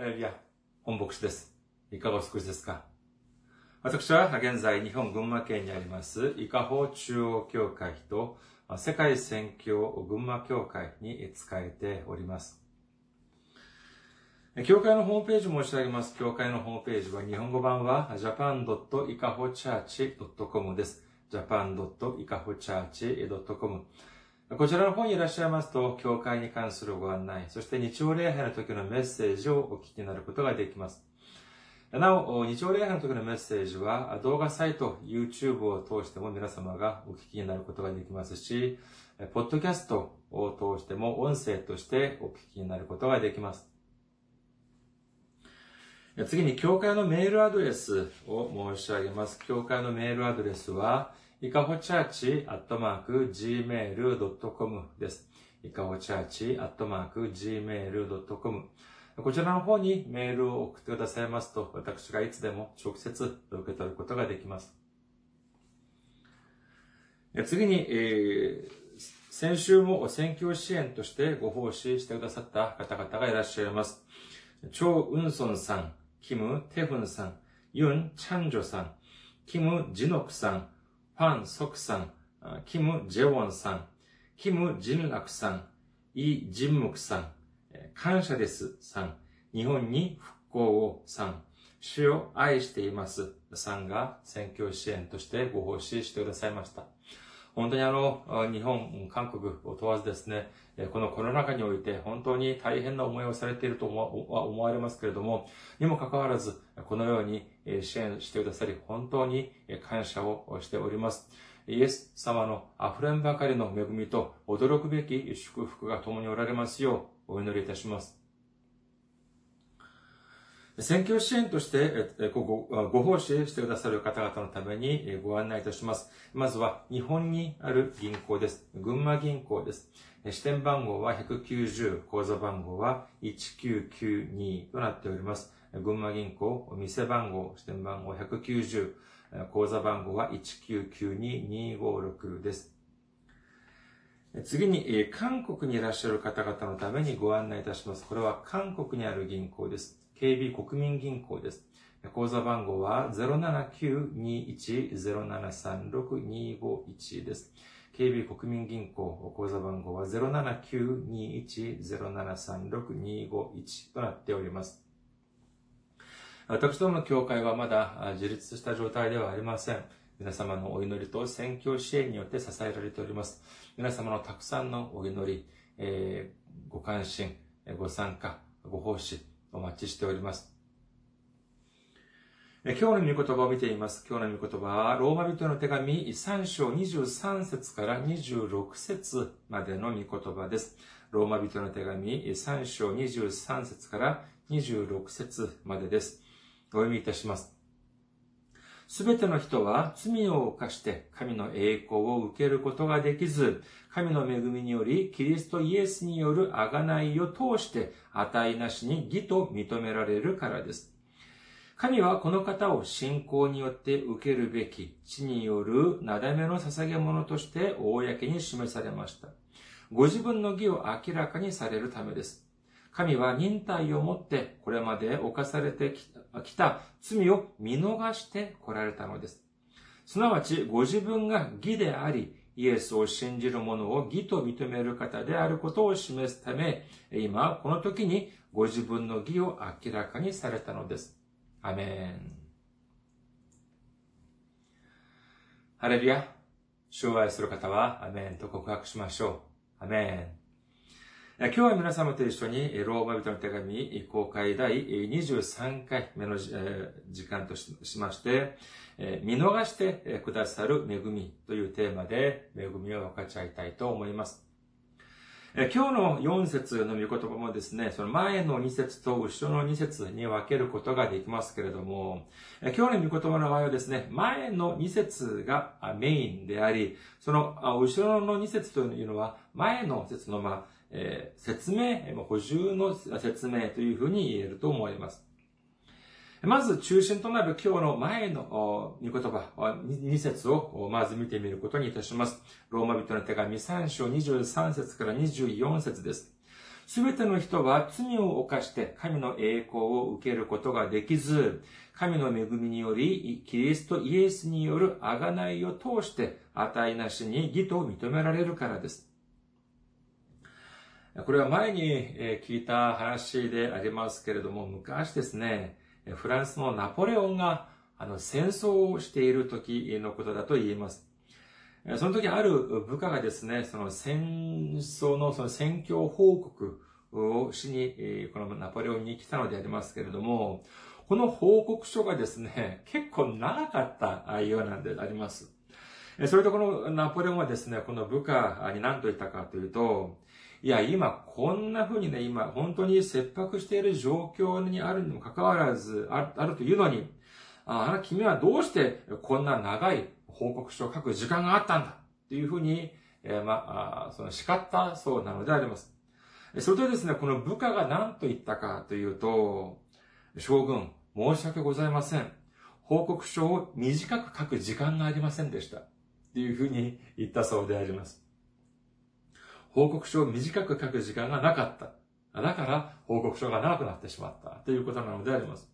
ハレルヤ、本牧師です。いかがお過ごしですか？私は現在日本群馬県にあります伊香保中央教会と世界宣教群馬教会に使えております。教会のホームページ申し上げます。教会のホームページは日本語版は japan.ikahochurch.com です。japan.ikahochurch.com こちらの方にいらっしゃいますと、教会に関するご案内、そして日曜礼拝の時のメッセージをお聞きになることができます。なお、日曜礼拝の時のメッセージは動画サイト、YouTube を通しても皆様がお聞きになることができますし、ポッドキャストを通しても音声としてお聞きになることができます。次に、教会のメールアドレスを申し上げます。教会のメールアドレスは、いかほチャーチアットマーク gmail.com です。いかほチャーチアットマーク gmail.com こちらの方にメールを送ってくださいますと、私がいつでも直接受け取ることができます。次に、えー、先週も選挙支援としてご奉仕してくださった方々がいらっしゃいます。チョウ・ウンソンさん、キム・テフンさん、ユン・チャンジョさん、キム・ジノクさん、ファン・ソクさん、キム・ジェウォンさん、キム・ジンラクさん、イ・ジンムクさん、感謝ですさん、日本に復興をさん、主を愛していますさんが選挙支援としてご奉仕してくださいました。本当にあの、日本、韓国を問わずですね、このコロナ禍において本当に大変な思いをされていると思われますけれども、にもかかわらず、このように支援してくださり、本当に感謝をしております。イエス様の溢れんばかりの恵みと驚くべき祝福が共におられますようお祈りいたします。選挙支援としてご奉仕してくださる方々のためにご案内いたします。まずは日本にある銀行です。群馬銀行です。支店番号は190、口座番号は1992となっております。群馬銀行、店番号、支店番号190、口座番号は1992256です。次に、韓国にいらっしゃる方々のためにご案内いたします。これは韓国にある銀行です。KB 国民銀行です。口座番号は079-21-0736-251です。KB 国民銀行口座番号は079-21-0736-251となっております。私どもの教会はまだ自立した状態ではありません。皆様のお祈りと宣教支援によって支えられております。皆様のたくさんのお祈り、えー、ご関心、ご参加、ご奉仕、お待ちしております。今日の御言葉を見ています。今日の御言葉は、ローマ人の手紙3章23節から26節までの御言葉です。ローマ人の手紙3章23節から26節までです。お読みいたします。すべての人は罪を犯して神の栄光を受けることができず、神の恵みによりキリストイエスによる贖いを通して値なしに義と認められるからです。神はこの方を信仰によって受けるべき地によるなだめの捧げ物として公に示されました。ご自分の義を明らかにされるためです。神は忍耐をもってこれまで犯されてきた罪を見逃して来られたのです。すなわちご自分が義であり、イエスを信じる者を義と認める方であることを示すため、今この時にご自分の義を明らかにされたのです。アメン。ハレルヤ。主を愛する方は、アメンと告白しましょう。アメン。今日は皆様と一緒にローマ人の手紙公開第23回目の時間としまして、見逃してくださる恵みというテーマで恵みを分かち合いたいと思います。今日の4節の御言葉もですね、その前の2節と後ろの2節に分けることができますけれども、今日の御言葉の場合はですね、前の2節がメインであり、その後ろの2節というのは前の説のまあえー、説明、補充の説明というふうに言えると思います。まず中心となる今日の前の御言葉、2節をまず見てみることにいたします。ローマ人の手紙3章23節から24節です。すべての人は罪を犯して神の栄光を受けることができず、神の恵みにより、キリストイエスによる贖いを通して、値なしに義と認められるからです。これは前に聞いた話でありますけれども、昔ですね、フランスのナポレオンがあの戦争をしている時のことだと言えます。その時ある部下がですね、その戦争のその戦況報告をしに、このナポレオンに来たのでありますけれども、この報告書がですね、結構長かったようなんであります。それとこのナポレオンはですね、この部下に何と言ったかというと、いや、今、こんな風にね、今、本当に切迫している状況にあるにもかかわらず、あるというのに、ああ、君はどうしてこんな長い報告書を書く時間があったんだっていうふうに、えー、まあ、その叱ったそうなのであります。それとですね、この部下が何と言ったかというと、将軍、申し訳ございません。報告書を短く書く時間がありませんでした。っていうふうに言ったそうであります。報告書を短く書く時間がなかった。だから報告書が長くなってしまったということなのであります。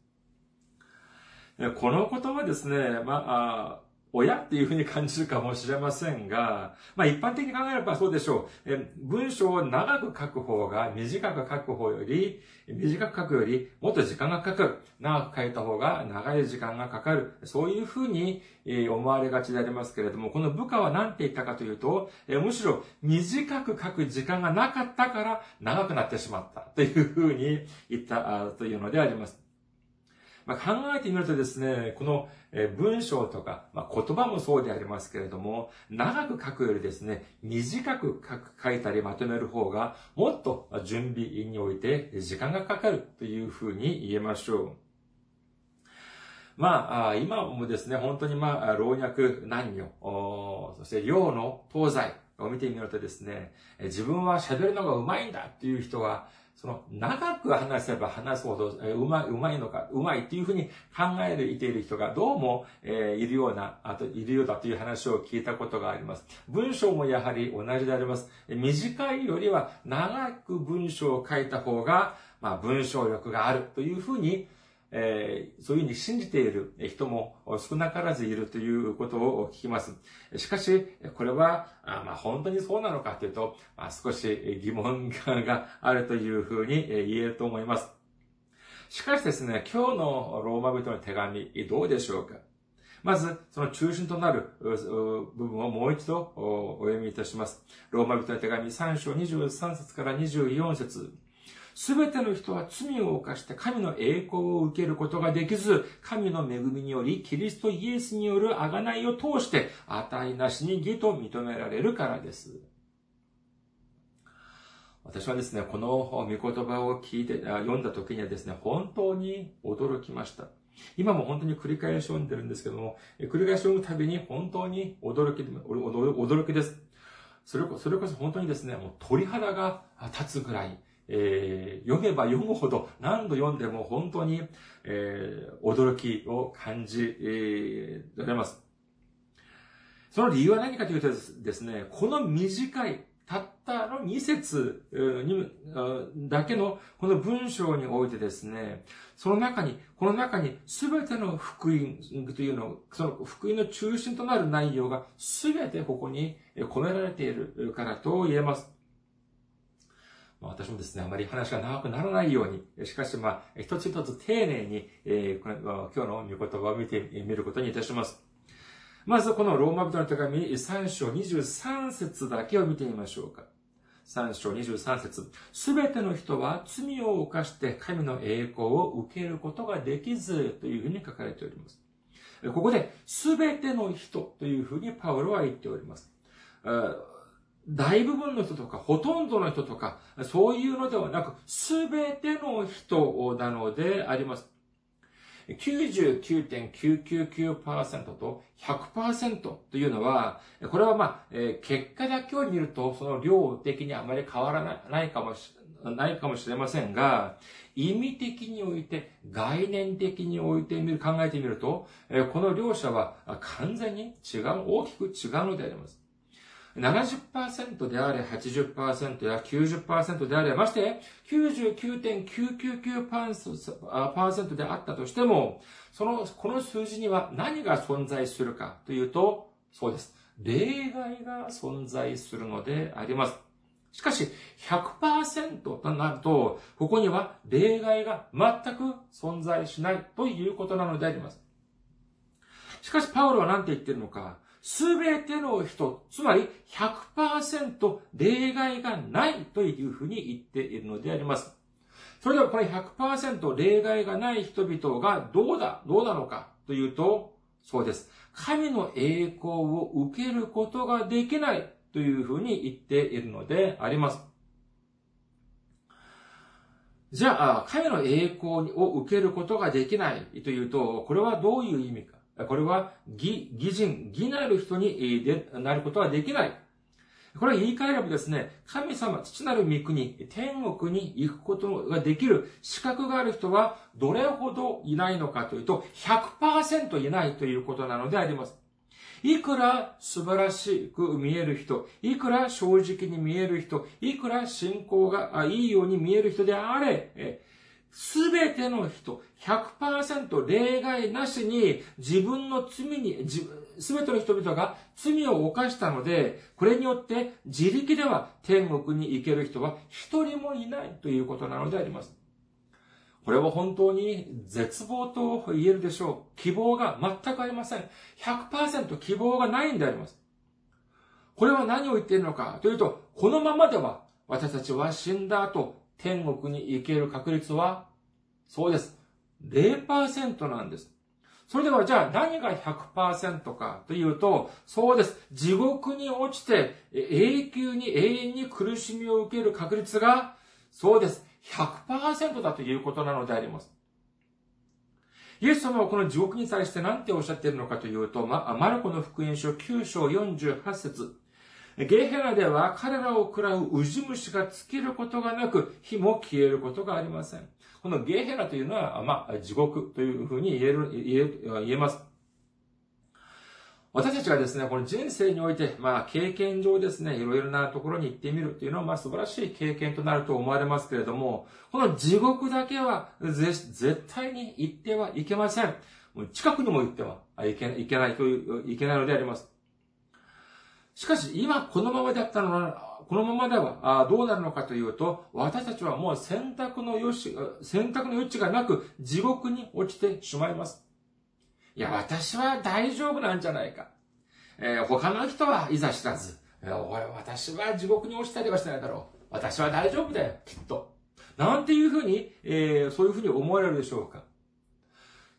このことはですね、まあ、親っていうふうに感じるかもしれませんが、まあ一般的に考えればそうでしょう。え文章を長く書く方が短く書く方より、短く書くよりもっと時間がかかる。長く書いた方が長い時間がかかる。そういうふうに思われがちでありますけれども、この部下は何て言ったかというと、むしろ短く書く時間がなかったから長くなってしまったというふうに言ったというのであります。まあ、考えてみるとですね、この文章とか、まあ、言葉もそうでありますけれども、長く書くよりですね、短く書く書いたりまとめる方が、もっと準備において時間がかかるというふうに言えましょう。まあ、今もですね、本当にまあ、老若男女、そして洋の東西を見てみるとですね、自分は喋るのが上手いんだっていう人は、その、長く話せば話すほど、えうまい、うまいのか、うまいっていうふうに考えている人がどうも、え、いるような、あと、いるようだという話を聞いたことがあります。文章もやはり同じであります。短いよりは長く文章を書いた方が、まあ、文章力があるというふうに、えー、そういうふうに信じている人も少なからずいるということを聞きます。しかし、これは、あまあ、本当にそうなのかというと、まあ、少し疑問があるというふうに言えると思います。しかしですね、今日のローマ人の手紙、どうでしょうか？まず、その中心となる部分をもう一度お読みいたします。ローマ人の手紙3章23節から24節すべての人は罪を犯して神の栄光を受けることができず、神の恵みにより、キリストイエスによる贖いを通して、値なしに義と認められるからです。私はですね、この御言葉を聞いて、読んだ時にはですね、本当に驚きました。今も本当に繰り返し読んでるんですけども、繰り返し読むたびに本当に驚き、驚きです。それこそれこそ本当にですね、もう鳥肌が立つぐらい、えー、読めば読むほど何度読んでも本当に、えー、驚きを感じ、えー、られます。その理由は何かというとですね、この短い、たったの2節にだけのこの文章においてですね、その中に、この中に全ての福音というの、その福音の中心となる内容が全てここに込められているからと言えます。私もですね、あまり話が長くならないように、しかしまあ、一つ一つ丁寧に、えー、今日の御言葉を見てみることにいたします。まずこのローマ人の手紙3章23節だけを見てみましょうか。3章23節すべての人は罪を犯して神の栄光を受けることができずというふうに書かれております。ここで、すべての人というふうにパウロは言っております。大部分の人とか、ほとんどの人とか、そういうのではなく、すべての人なのであります。99.999%と100%というのは、これはまあ、えー、結果だけを見ると、その量的にあまり変わらないかもしないかもしれませんが、意味的において、概念的においてみる、考えてみると、この両者は完全に違う、大きく違うのであります。70%であれ、80%や90%であれ、まして99.999%であったとしても、その、この数字には何が存在するかというと、そうです。例外が存在するのであります。しかし、100%となると、ここには例外が全く存在しないということなのであります。しかし、パウロは何て言ってるのか、すべての人、つまり100%例外がないというふうに言っているのであります。それではこの100%例外がない人々がどうだ、どうなのかというと、そうです。神の栄光を受けることができないというふうに言っているのであります。じゃあ、神の栄光を受けることができないというと、これはどういう意味かこれは、義、義人、義なる人になることはできない。これは言い換えればですね、神様、父なる御国、天国に行くことができる資格がある人はどれほどいないのかというと、100%いないということなのであります。いくら素晴らしく見える人、いくら正直に見える人、いくら信仰がいいように見える人であれ、すべての人、100%例外なしに自分の罪に、すべての人々が罪を犯したので、これによって自力では天国に行ける人は一人もいないということなのであります。これは本当に絶望と言えるでしょう。希望が全くありません。100%希望がないんであります。これは何を言っているのかというと、このままでは私たちは死んだ後、天国に行ける確率は、そうです。0%なんです。それではじゃあ何が100%かというと、そうです。地獄に落ちて永久に永遠に苦しみを受ける確率が、そうです。100%だということなのであります。イエス様はこの地獄に対して何ておっしゃっているのかというと、ママルコの福音書9章48節ゲヘラでは彼らを食らうウジ虫が尽きることがなく、火も消えることがありません。このゲヘラというのは、まあ、地獄というふうに言える、言え、言えます。私たちがですね、この人生において、まあ、経験上ですね、いろいろなところに行ってみるっていうのは、まあ、素晴らしい経験となると思われますけれども、この地獄だけは、絶対に行ってはいけません。近くにも行ってはいけないという、いけないのであります。しかし、今このままだったのは、このままではどうなるのかというと、私たちはもう選択の余地、選択の余地がなく、地獄に落ちてしまいます。いや、私は大丈夫なんじゃないか。えー、他の人はいざ知らず、えー、私は地獄に落ちたりはしないだろう。私は大丈夫だよ、きっと。なんていうふうに、えー、そういうふうに思われるでしょうか。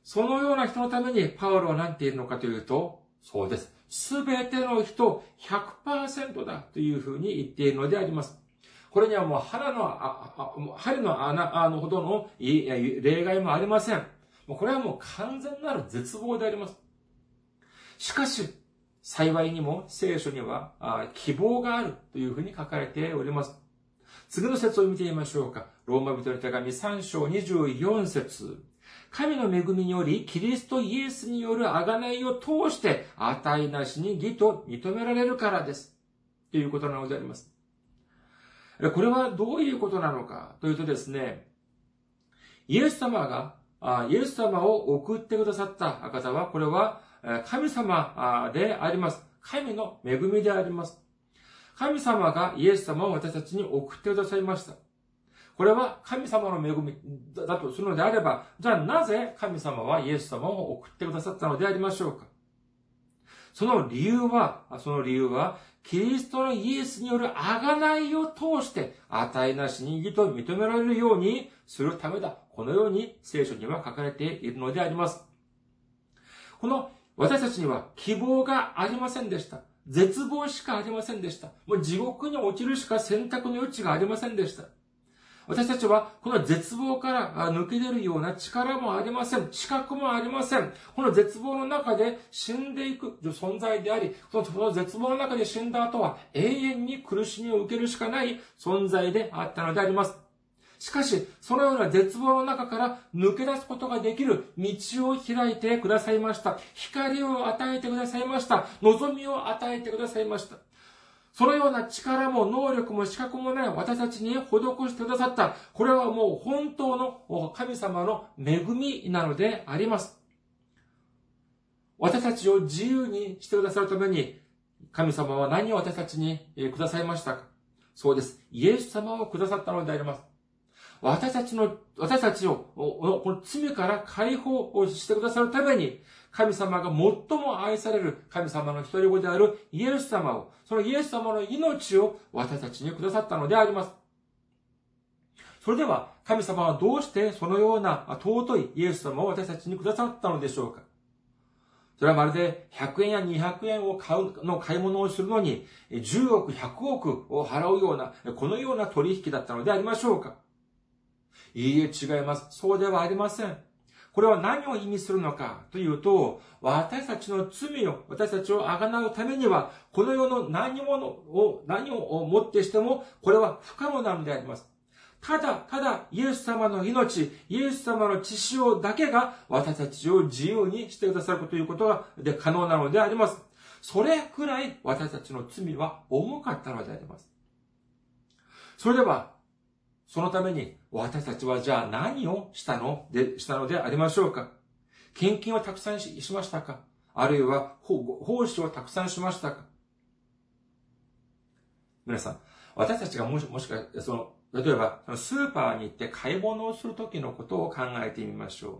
そのような人のためにパウロは何て言うのかというと、そうです。すべての人100%だというふうに言っているのであります。これにはもう腹の、針の穴のほどの例外もありません。これはもう完全なる絶望であります。しかし、幸いにも聖書には希望があるというふうに書かれております。次の説を見てみましょうか。ローマ人の手紙3章24節神の恵みにより、キリストイエスによる贖いを通して、値なしに義と認められるからです。ということなのであります。これはどういうことなのかというとですね、イエス様が、イエス様を送ってくださった方は、これは神様であります。神の恵みであります。神様がイエス様を私たちに送ってくださいました。これは神様の恵みだとするのであれば、じゃあなぜ神様はイエス様を送ってくださったのでありましょうか？その理由は、その理由は、キリストのイエスによる贖いを通して、値なしに義と認められるようにするためだ。このように聖書には書かれているのであります。この私たちには希望がありませんでした。絶望しかありませんでした。もう地獄に落ちるしか選択の余地がありませんでした。私たちはこの絶望から抜け出るような力もありません。資格もありません。この絶望の中で死んでいく存在であり、その絶望の中で死んだ後は永遠に苦しみを受けるしかない存在であったのであります。しかし、そのような絶望の中から抜け出すことができる道を開いてくださいました。光を与えてくださいました。望みを与えてくださいました。そのような力も能力も資格もない私たちに施してくださった。これはもう本当の神様の恵みなのであります。私たちを自由にしてくださるために、神様は何を私たちにくださいましたか？そうです。イエス様をくださったのであります。私たちの、私たちを、この罪から解放をしてくださるために、神様が最も愛される神様の一人子であるイエス様を、そのイエス様の命を私たちにくださったのであります。それでは、神様はどうしてそのような尊いイエス様を私たちにくださったのでしょうかそれはまるで100円や200円を買うの買い物をするのに10億、100億を払うような、このような取引だったのでありましょうかいいえ、違います。そうではありません。これは何を意味するのかというと、私たちの罪を、私たちをあがなうためには、この世の何者を、何をもってしても、これは不可能なのであります。ただ、ただ、イエス様の命、イエス様の血潮だけが私たちを自由にしてくださるということがで可能なのであります。それくらい私たちの罪は重かったのであります。それでは、そのために私たちはじゃあ何をしたの？で、したのでありましょうか？献金をたくさんしましたか？あるいは奉仕をたくさんしましたか？皆さん、私たちがもし、もしか、その、例えば、スーパーに行って買い物をするときのことを考えてみましょう。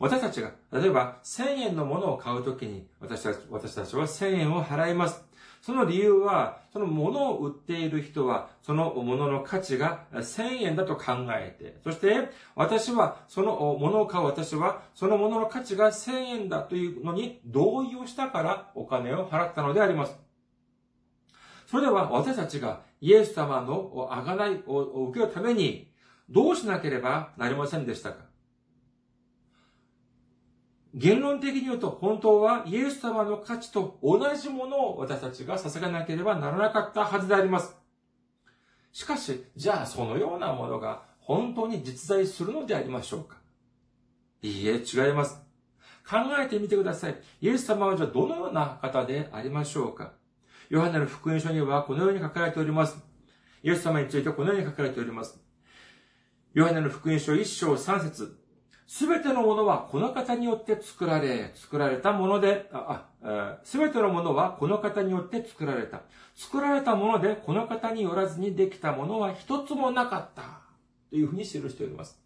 私たちが、例えば、1000円のものを買うときに、私たち、私たちは1000円を払います。その理由は、その物を売っている人は、その物の価値が1000円だと考えて、そして、私は、その物を買う私は、その物の価値が1000円だというのに同意をしたからお金を払ったのであります。それでは私たちがイエス様のあがないを受けるためにどうしなければなりませんでしたか？言論的に言うと本当はイエス様の価値と同じものを私たちが捧げなければならなかったはずであります。しかし、じゃあそのようなものが本当に実在するのでありましょうかいいえ、違います。考えてみてください。イエス様はじゃあどのような方でありましょうかヨハネの福音書にはこのように書かれております。イエス様についてこのように書かれております。ヨハネの福音書1章3節すべてのものはこの方によって作られ、作られたもので、すべてのものはこの方によって作られた。作られたものでこの方によらずにできたものは一つもなかった。というふうに記しております。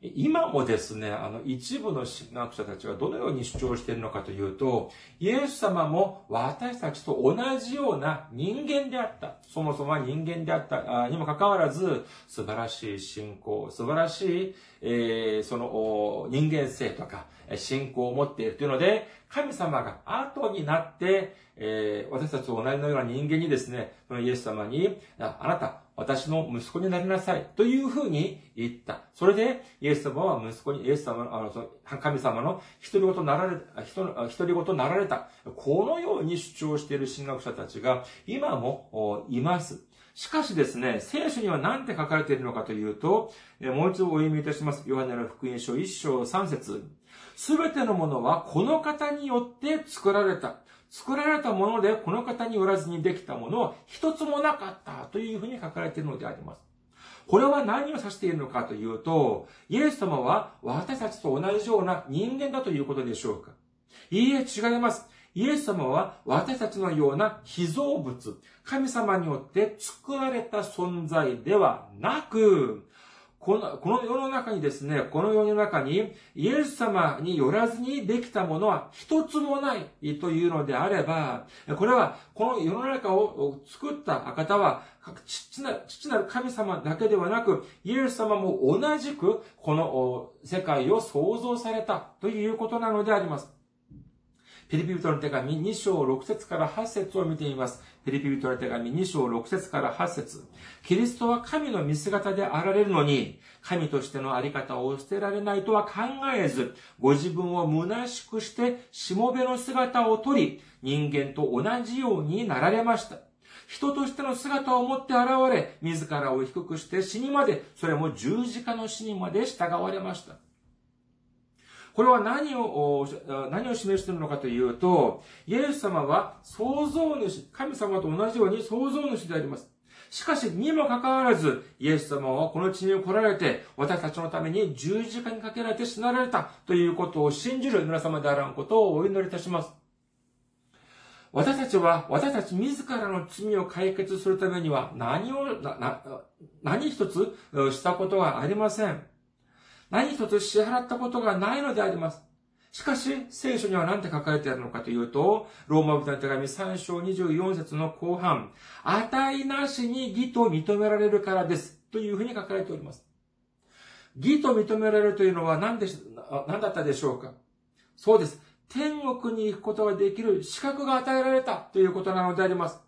今もですね、あの、一部の神学者たちはどのように主張しているのかというと、イエス様も私たちと同じような人間であった。そもそもは人間であったにもかかわらず、素晴らしい信仰、素晴らしい、えー、その人間性とか、信仰を持っているというので、神様が後になって、えー、私たちと同じような人間にですね、そのイエス様に、あなた、私の息子になりなさい。というふうに言った。それで、イエス様は息子に、イエス様の、あの、神様の一人ごとなられた、一人ごとなられた。このように主張している神学者たちが今もいます。しかしですね、聖書には何て書かれているのかというと、もう一度お読みいたします。ヨハネの福音書1章3節すべてのものはこの方によって作られた。作られたものでこの方によらずにできたものは一つもなかったというふうに書かれているのであります。これは何を指しているのかというと、イエス様は私たちと同じような人間だということでしょうかいいえ、違います。イエス様は私たちのような被造物、神様によって作られた存在ではなく、この、この世の中にですね、この世の中に、イエス様によらずにできたものは一つもないというのであれば、これは、この世の中を作った方は、父な父なる神様だけではなく、イエス様も同じく、この世界を創造されたということなのであります。ピリピリトの手紙2章6節から8節を見てみます。ピリピリトの手紙2章6節から8節キリストは神の見姿であられるのに、神としてのあり方を捨てられないとは考えず、ご自分を虚しくして、しもべの姿をとり、人間と同じようになられました。人としての姿を持って現れ、自らを低くして死にまで、それも十字架の死にまで従われました。これは何を、何を示しているのかというと、イエス様は創造主、神様と同じように創造主であります。しかし、にもかかわらず、イエス様はこの地に来られて、私たちのために十字架にかけられて死なられたということを信じる皆様であらんことをお祈りいたします。私たちは、私たち自らの罪を解決するためには何を、何一つしたことはありません。何一つ支払ったことがないのであります。しかし、聖書には何て書かれているのかというと、ローマ人の手紙3章24節の後半、値なしに義と認められるからです。というふうに書かれております。義と認められるというのは何でし、何だったでしょうかそうです。天国に行くことができる資格が与えられたということなのであります。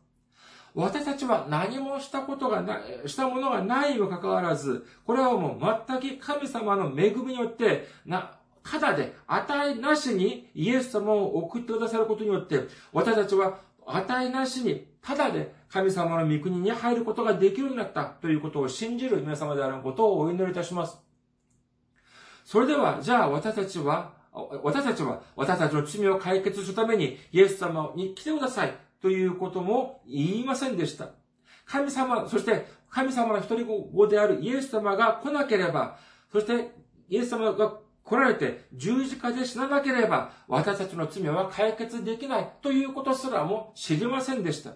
私たちは何もしたことがない、したものがないにもかかわらず、これはもう全く神様の恵みによって、な、ただで、値なしにイエス様を送ってくださることによって、私たちは値なしに、ただで神様の御国に入ることができるようになったということを信じる皆様であることをお祈りいたします。それでは、じゃあ私たちは、私たちは私たちの罪を解決するためにイエス様に来てくださいということも言いませんでした。神様、そして神様の一人子であるイエス様が来なければ、そしてイエス様が来られて十字架で死ななければ、私たちの罪は解決できないということすらも知りませんでした。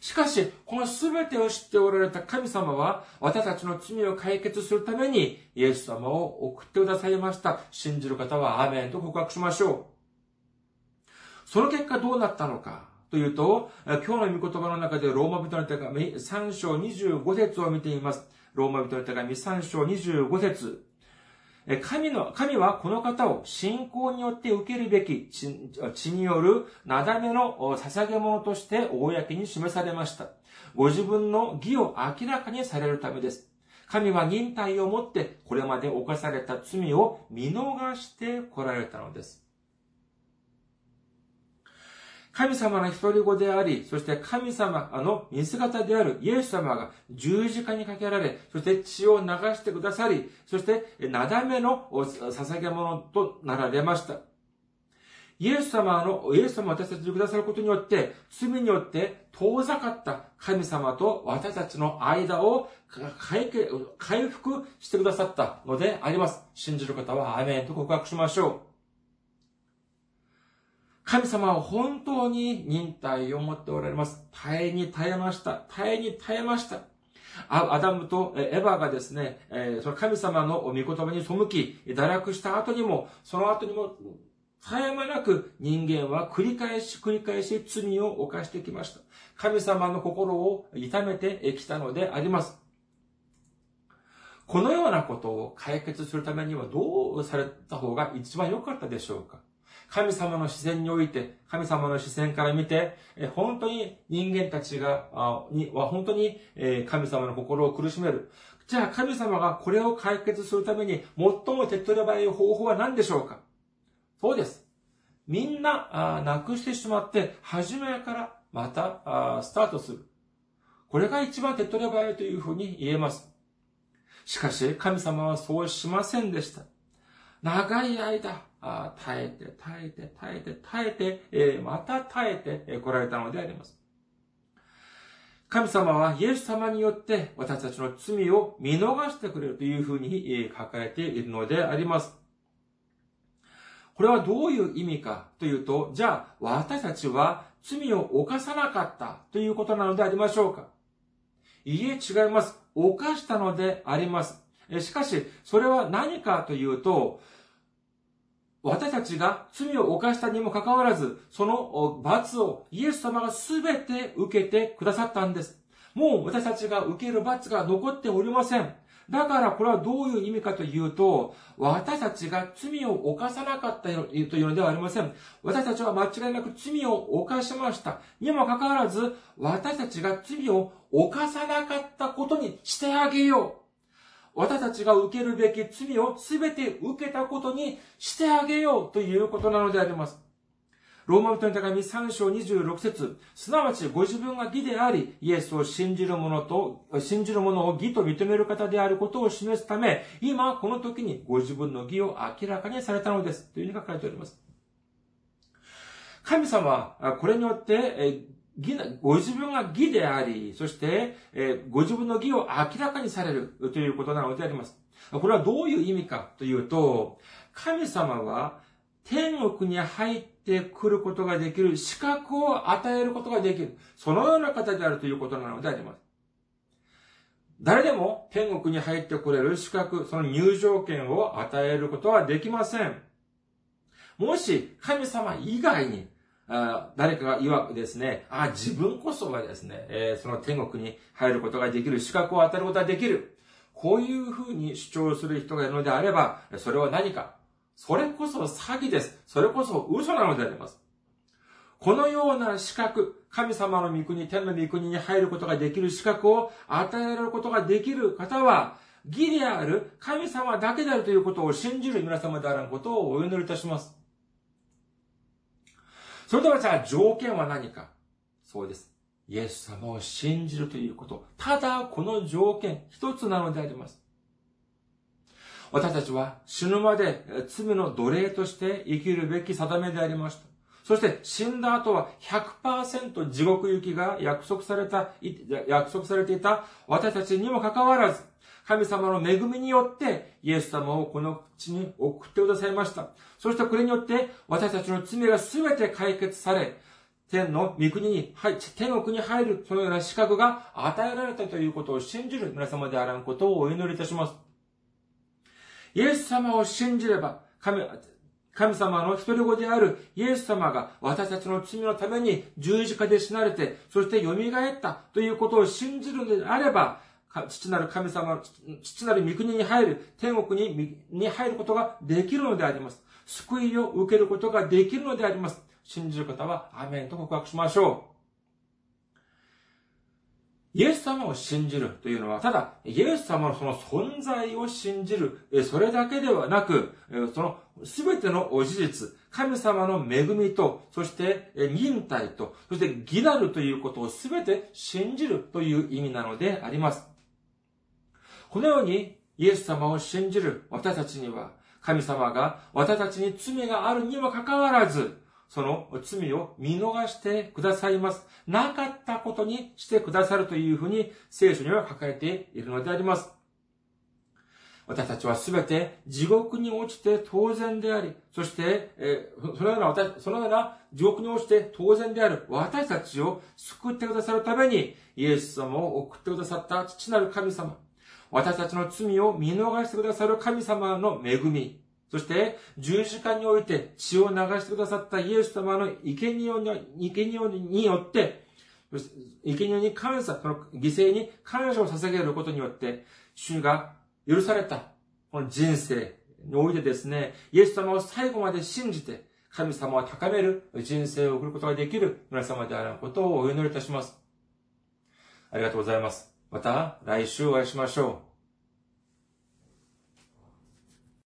しかし、この全てを知っておられた神様は、私たちの罪を解決するために、イエス様を送ってくださいました。信じる方は、アメンと告白しましょう。その結果どうなったのかというと、今日の御言葉の中でローマ人の手紙3章25節を見ています。ローマ人の手紙3章25節神の、神はこの方を信仰によって受けるべき血によるなだめの捧げ物として公に示されました。ご自分の義を明らかにされるためです。神は忍耐をもってこれまで犯された罪を見逃して来られたのです。神様の一人子であり、そして神様の見姿であるイエス様が十字架にかけられ、そして血を流してくださり、そしてなだめの捧げ物となられました。イエス様の、イエス様を私たちにくださることによって、罪によって遠ざかった神様と私たちの間を回復してくださったのであります。信じる方はアメンと告白しましょう。神様は本当に忍耐を持っておられます。耐えに耐えました。耐えに耐えました。アダムとエヴァがですね、その神様の御言葉に背き、堕落した後にも、その後にも、絶え間なく人間は繰り返し繰り返し罪を犯してきました。神様の心を痛めてきたのであります。このようなことを解決するためにはどうされた方が一番良かったでしょうか？神様の視線において、神様の視線から見て、本当に人間たちが、には本当に神様の心を苦しめる。じゃあ神様がこれを解決するために最も手っ取り早い方法は何でしょうか？そうです。みんな、なくしてしまって、初めからまた、スタートする。これが一番手っ取り早いというふうに言えます。しかし、神様はそうしませんでした。長い間、あ耐えて、耐えて、耐えて、耐えて、えー、また耐えて、えー、来られたのであります。神様はイエス様によって私たちの罪を見逃してくれるというふうに書かれているのであります。これはどういう意味かというと、じゃあ私たちは罪を犯さなかったということなのでありましょうか？いいえ、違います。犯したのであります。しかし、それは何かというと、私たちが罪を犯したにもかかわらず、その罰をイエス様が全て受けてくださったんです。もう私たちが受ける罰が残っておりません。だからこれはどういう意味かというと、私たちが罪を犯さなかったというのではありません。私たちは間違いなく罪を犯しました。にもかかわらず、私たちが罪を犯さなかったことにしてあげよう。私たちが受けるべき罪を全て受けたことにしてあげようということなのであります。ローマ人の手紙3章26節すなわちご自分が義であり、イエスを信じる者と、信じる者を義と認める方であることを示すため、今この時にご自分の義を明らかにされたのです。というふうに書かれております。神様は、これによって、ご自分が義であり、そして、えご自分の義を明らかにされるということなのであります。これはどういう意味かというと、神様は天国に入ってくることができる資格を与えることができる。そのような方であるということなのであります。誰でも天国に入ってくれる資格、その入場券を与えることはできません。もし神様以外にあ誰かが曰くですね、あ自分こそがですね、えー、その天国に入ることができる資格を与えることができる。こういうふうに主張する人がいるのであれば、それは何かそれこそ詐欺です。それこそ嘘なのであります。このような資格、神様の御国、天の御国に入ることができる資格を与えられることができる方は、義である神様だけであるということを信じる皆様であることをお祈りいたします。それではじゃあ条件は何か？そうです。イエス様を信じるということ。ただこの条件一つなのであります。私たちは死ぬまで罪の奴隷として生きるべき定めでありました。そして死んだ後は100%地獄行きが約束された、約束されていた私たちにもかかわらず、神様の恵みによってイエス様をこの地に送ってくださいました。そしてこれによって私たちの罪が全て解決され、天の御国に入、天国に入るそのような資格が与えられたということを信じる皆様であらんことをお祈りいたします。イエス様を信じれば、神、神様の一人子であるイエス様が私たちの罪のために十字架で死なれて、そして蘇ったということを信じるのであれば、父なる神様、父なる御国に入る、天国にに入ることができるのであります。救いを受けることができるのであります。信じる方は、アメンと告白しましょう。イエス様を信じるというのは、ただ、イエス様のその存在を信じる、それだけではなく、その全ての事実、神様の恵みと、そして忍耐と、そして義なるということを全て信じるという意味なのであります。このように、イエス様を信じる私たちには、神様が私たちに罪があるにもかかわらず、その罪を見逃してくださいます。なかったことにしてくださるというふうに聖書には書かれているのであります。私たちはすべて地獄に落ちて当然であり、そして、えー、そのような私、そのような地獄に落ちて当然である私たちを救ってくださるために、イエス様を送ってくださった父なる神様、私たちの罪を見逃してくださる神様の恵み、そして、十字架において血を流してくださったイエス様の生贄によって、生贄に感謝、その犠牲に感謝を捧げることによって、主が許された、この人生においてですね、イエス様を最後まで信じて、神様を高める人生を送ることができる皆様であることをお祈りいたします。ありがとうございます。また来週お会いしましょう。